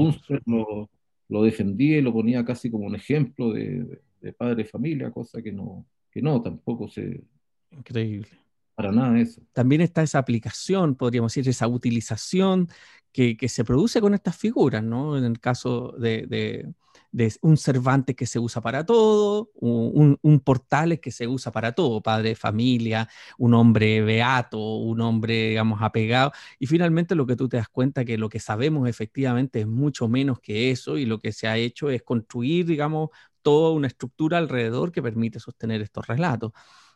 lo, lo, defendía y lo ponía casi como un ejemplo de, de, padre de familia, cosa que no, que no, tampoco se... Increíble. Para nada eso. También está esa aplicación, podríamos decir, esa utilización que, que se produce con estas figuras, ¿no? En el caso de, de de un Cervantes que se usa para todo, un, un, Portales que se usa para todo, padre de familia, un hombre beato, un hombre, digamos, apegado. Y finalmente lo que tú te das cuenta que lo que sabemos efectivamente es mucho menos que eso y lo que se ha hecho es construir, digamos, toda una estructura alrededor que permite sostener estos relatos.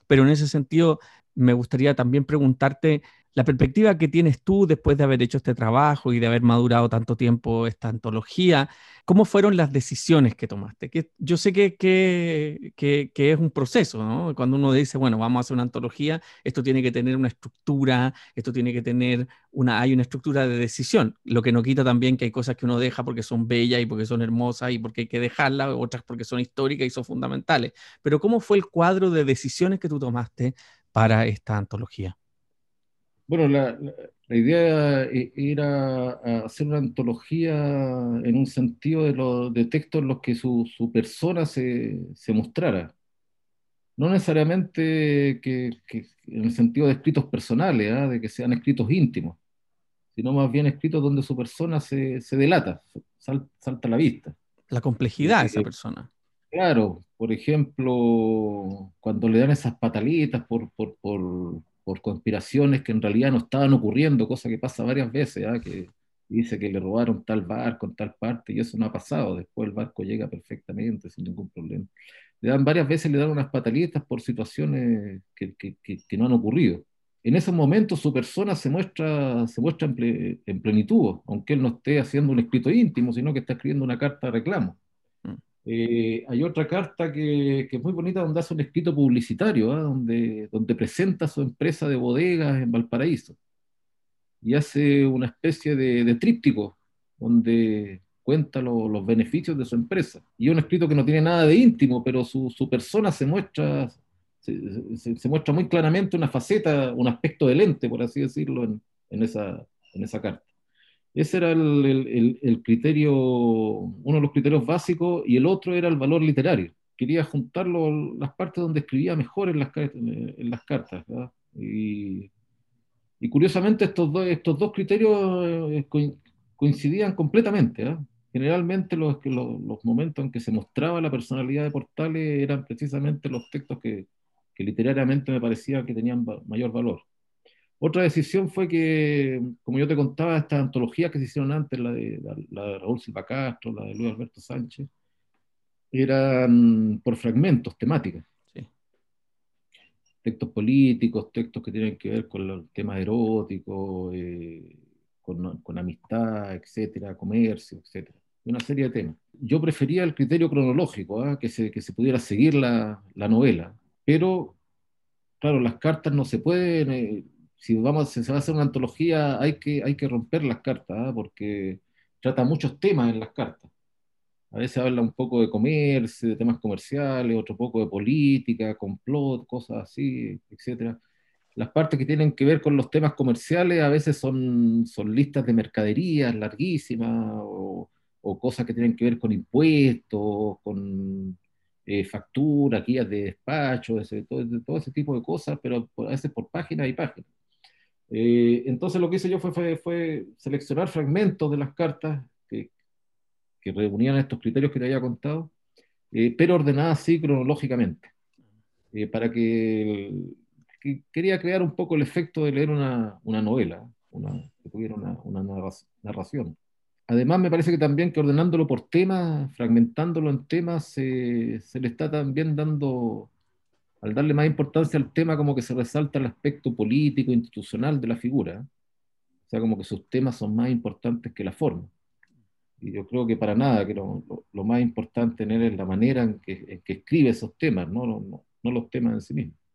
Pero en ese sentido, me gustaría también preguntarte la perspectiva que tienes tú después de haber hecho este trabajo y de haber madurado tanto tiempo esta antología, ¿cómo fueron las decisiones que tomaste? Que yo sé que, que, que, es un proceso, ¿no? Cuando uno dice, bueno, vamos a hacer una antología, esto tiene que tener una estructura, esto tiene que tener una, hay una estructura de decisión, lo que no quita también que hay cosas que uno deja porque son bellas y porque son hermosas y porque hay que dejarlas, otras porque son históricas y son fundamentales. Pero ¿cómo fue el cuadro de decisiones que tú tomaste para esta antología? Bueno, la, idea e, era hacer una antología en un sentido de, los de textos en los que su, persona se, mostrara. No necesariamente que, en el sentido de escritos personales, ¿ah? de que sean escritos íntimos, sino más bien escritos donde su persona se, delata, salta a la vista. La complejidad de esa persona. Claro, por ejemplo, cuando le dan esas patalitas por, por por conspiraciones que en realidad no estaban ocurriendo, cosa que pasa varias veces, ¿ah? que dice que le robaron tal barco en tal parte y eso no ha pasado, después el barco llega perfectamente sin ningún problema. Le dan varias veces, le dan unas pataletas por situaciones que, que, que, no han ocurrido. En esos momentos su persona se muestra, se muestra en, en plenitud, aunque él no esté haciendo un escrito íntimo, sino que está escribiendo una carta de reclamo. Eh, hay otra carta que, es muy bonita donde hace un escrito publicitario, ¿ah? donde, donde presenta su empresa de bodegas en Valparaíso. Y hace una especie de, tríptico donde cuenta los beneficios de su empresa. Y es un escrito que no tiene nada de íntimo, pero su, persona se muestra, se, muestra muy claramente una faceta, un aspecto de lente, por así decirlo, en, esa, en esa carta. Ese era el, criterio, uno de los criterios básicos, y el otro era el valor literario. Quería juntar las partes donde escribía mejor en las, en las cartas. Y, curiosamente estos dos, estos dos criterios eh, coincidían completamente. Generalmente los, los, momentos en que se mostraba la personalidad de Portales eran precisamente los textos que, que literariamente me parecía que tenían mayor valor. Otra decisión fue que, como yo te contaba, estas antologías que se hicieron antes, la de, la, Raúl Silva Castro, la de Luis Alberto Sánchez, eran por fragmentos, temáticas. Textos políticos, textos que tienen que ver con los temas eróticos, eh, con, amistad, etcétera, comercio, etcétera. Una serie de temas. Yo prefería el criterio cronológico, ¿ah? que, se, que se pudiera seguir la, la novela, pero claro, las cartas no se pueden, eh, si, vamos, se va a hacer una antología, hay que, hay que romper las cartas, ¿ah? porque trata muchos temas en las cartas. A veces habla un poco de comercio, de temas comerciales, otro poco de política, complot, cosas así, etc. Las partes que tienen que ver con los temas comerciales a veces son, son listas de mercaderías larguísimas o, cosas que tienen que ver con impuestos, con eh, facturas, guías de despacho, todo, ese tipo de cosas, pero a veces por páginas y páginas. Eh, entonces lo que hice yo fue, fue, seleccionar fragmentos de las cartas que, que, reunían estos criterios que te había contado, eh, pero ordenadas así cronológicamente, eh, para que, quería crear un poco el efecto de leer una, una novela, una, que tuviera una, una narración. Además, me parece que también que ordenándolo por temas, fragmentándolo en temas, se le está también dando al darle más importancia al tema, como que se resalta el aspecto político, institucional de la figura. O sea, como que sus temas son más importantes que la forma. Y yo creo que para nada, que lo, más importante en él es la manera en que, escribe esos temas, no, no, no los temas en sí mismos.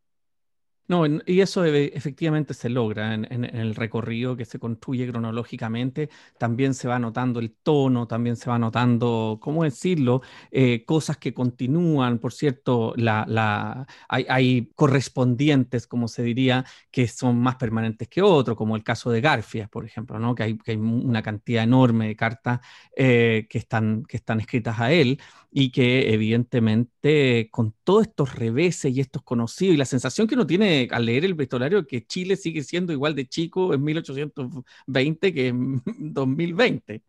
No, y eso efectivamente se logra en, el recorrido que se construye cronológicamente. También se va notando el tono, también se va notando, ¿cómo decirlo? Eh, cosas que continúan. Por cierto, la, hay, correspondientes, como se diría, que son más permanentes que otros, como el caso de Garfias, por ejemplo, ¿no? que, hay, una cantidad enorme de cartas eh, que, están, que están escritas a él y que evidentemente con todos estos reveses y estos conocidos y la sensación que uno tiene al leer el epistolario que Chile sigue siendo igual de chico en 1820 que en 2020.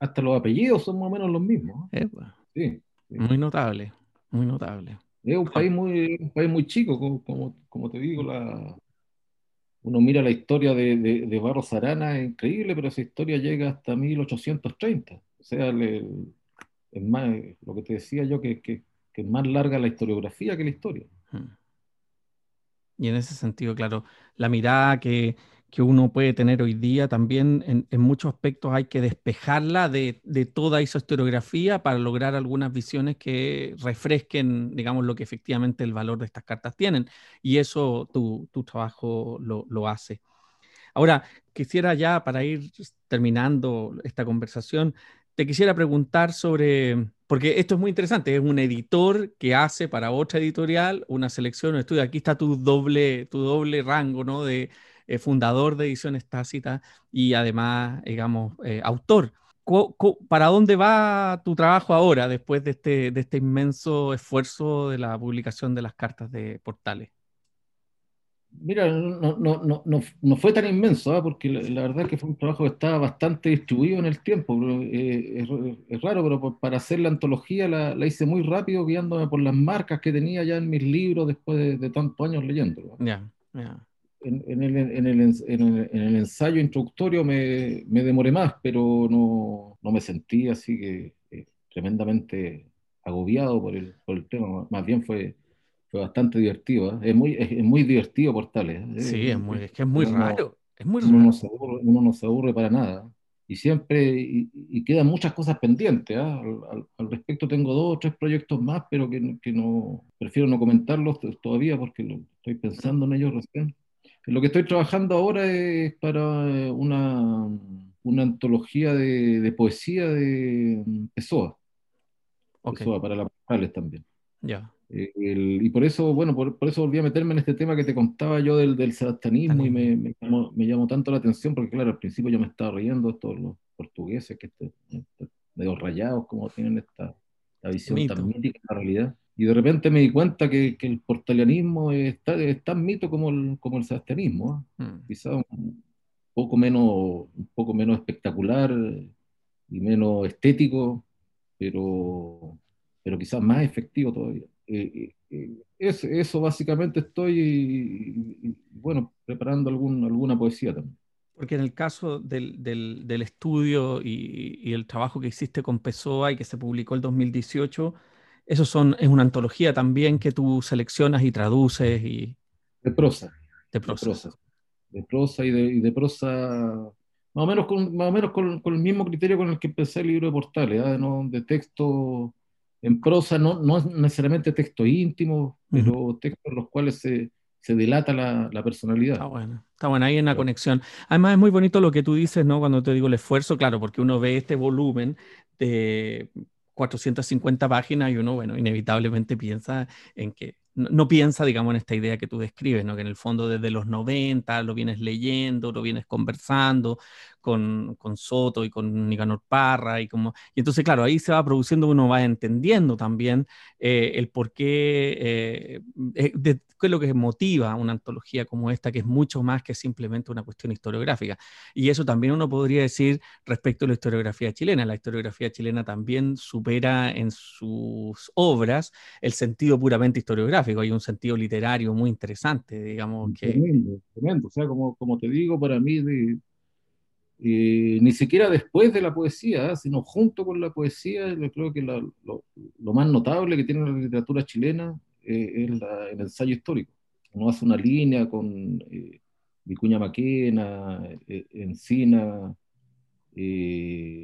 Hasta los apellidos son más o menos los mismos. sí, Muy notable, muy notable. Es un país muy, un país muy chico, como, como, te digo, la, uno mira la historia de, de, Barros Arana, es increíble, pero esa historia llega hasta 1830. O sea, le, es más, lo que te decía yo, que, que, es más larga la historiografía que la historia. Hmm. Y en ese sentido, claro, la mirada que, que uno puede tener hoy día, también en, muchos aspectos hay que despejarla de, toda esa historiografía para lograr algunas visiones que refresquen, digamos, lo que efectivamente el valor de estas cartas tienen. Y eso tu, trabajo lo, hace. Ahora, quisiera ya, para ir terminando esta conversación, te quisiera preguntar sobre, porque esto es muy interesante, es un editor que hace para otra editorial una selección, un estudio. Aquí está tu doble, tu doble rango, ¿no? De, eh, fundador de Ediciones Tácitas y además, digamos, eh, autor. ¿Para dónde va tu trabajo ahora después de este, de este inmenso esfuerzo de la publicación de las cartas de portales? Mira, no, no, no, no, fue tan inmenso, ¿ah? porque la, verdad es que fue un trabajo que estaba bastante distribuido en el tiempo. Eh, es, raro, pero para hacer la antología la, la, hice muy rápido, guiándome por las marcas que tenía ya en mis libros después de, tantos años leyendo. Ya, ya en, el, en, el, en, el, ensayo introductorio me, me demoré más, pero no, no, me sentí así que eh, tremendamente agobiado por el, por el tema. Más bien fue, fue bastante divertido. ¿eh? Es, muy, es, muy divertido Portales. ¿eh? Sí, es, muy, es que es muy raro. Es muy uno, No se aburre, uno no se aburre para nada. Y siempre, y, quedan muchas cosas pendientes. Al, al, respecto tengo dos o tres proyectos más, pero que, que no, prefiero no comentarlos todavía porque lo, estoy pensando en ellos recién. Lo que estoy trabajando ahora es para eh, una, una antología de, poesía de mm, Pessoa. Pessoa, para las portales también. Ya. Eh, y por eso, bueno, por, eso volví a meterme en este tema que te contaba yo del, del sebastianismo y me, me, llamó, tanto la atención porque, claro, al principio yo me estaba riendo todos los portugueses que están medio rayados, como tienen esta, visión tan mítica de la realidad. Y de repente me di cuenta que, que el portalianismo es, es, tan mito como el, como el sebastianismo. ¿eh? Mm. Quizá un poco, menos, un poco menos espectacular y menos estético, pero, pero quizás más efectivo todavía. Eh, eh, eso básicamente estoy, bueno, preparando algún, alguna poesía también. Porque en el caso del, del, del estudio y, y, el trabajo que hiciste con Pessoa y que se publicó el 2018, eso son, es una antología también que tú seleccionas y traduces y... De prosa. De prosa. De prosa, y, de, de, prosa, más o menos, con, más o menos con, con, el mismo criterio con el que empecé el libro de portales, ¿ah? ¿no? de texto en prosa, no, no necesariamente texto íntimo, pero textos en los cuales se, se delata la, la, personalidad. Está bueno, está bueno, ahí en la conexión. Además es muy bonito lo que tú dices, ¿no? Cuando te digo el esfuerzo, claro, porque uno ve este volumen de 450 páginas y uno, bueno, inevitablemente piensa en que, no, piensa, digamos, en esta idea que tú describes, ¿no? Que en el fondo desde los 90 lo vienes leyendo, lo vienes conversando, con, con, Soto y con Nicanor Parra y como y entonces claro ahí se va produciendo uno va entendiendo también eh, el por qué eh, eh, qué es lo que motiva una antología como esta que es mucho más que simplemente una cuestión historiográfica. Y eso también uno podría decir respecto a la historiografía chilena. La historiografía chilena también supera en sus obras el sentido puramente historiográfico. Hay un sentido literario muy interesante digamos que tremendo, tremendo. o sea como, como te digo para mí de eh, ni siquiera después de la poesía, ¿eh? sino junto con la poesía, yo creo que lo, lo, más notable que tiene la literatura chilena eh, es el ensayo histórico. Uno hace una línea con Vicuña Maquena, Encina,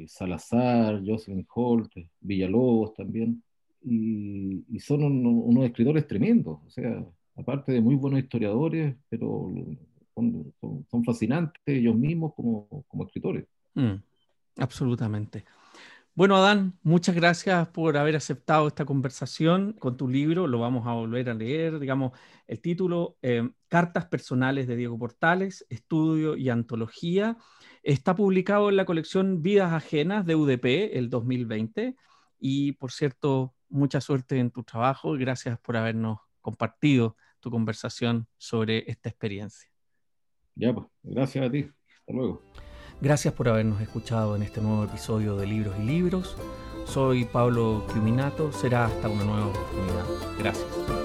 Salazar, Jocelyn Holt, Villalobos también, y, y son unos escritores tremendos, o sea, aparte de muy buenos historiadores, pero son, fascinantes ellos mismos como, escritores. Mm, absolutamente. Bueno, Adán, muchas gracias por haber aceptado esta conversación con tu libro. Lo vamos a volver a leer. Digamos, el título, eh, Cartas Personales de Diego Portales, Estudio y Antología. Está publicado en la colección Vidas Ajenas de UDP el 2020. Y, por cierto, mucha suerte en tu trabajo gracias por habernos compartido tu conversación sobre esta experiencia. Ya, pues, gracias a ti. Hasta luego. Gracias por habernos escuchado en este nuevo episodio de Libros y Libros. Soy Pablo Cuminato. Será hasta una nueva oportunidad. Gracias.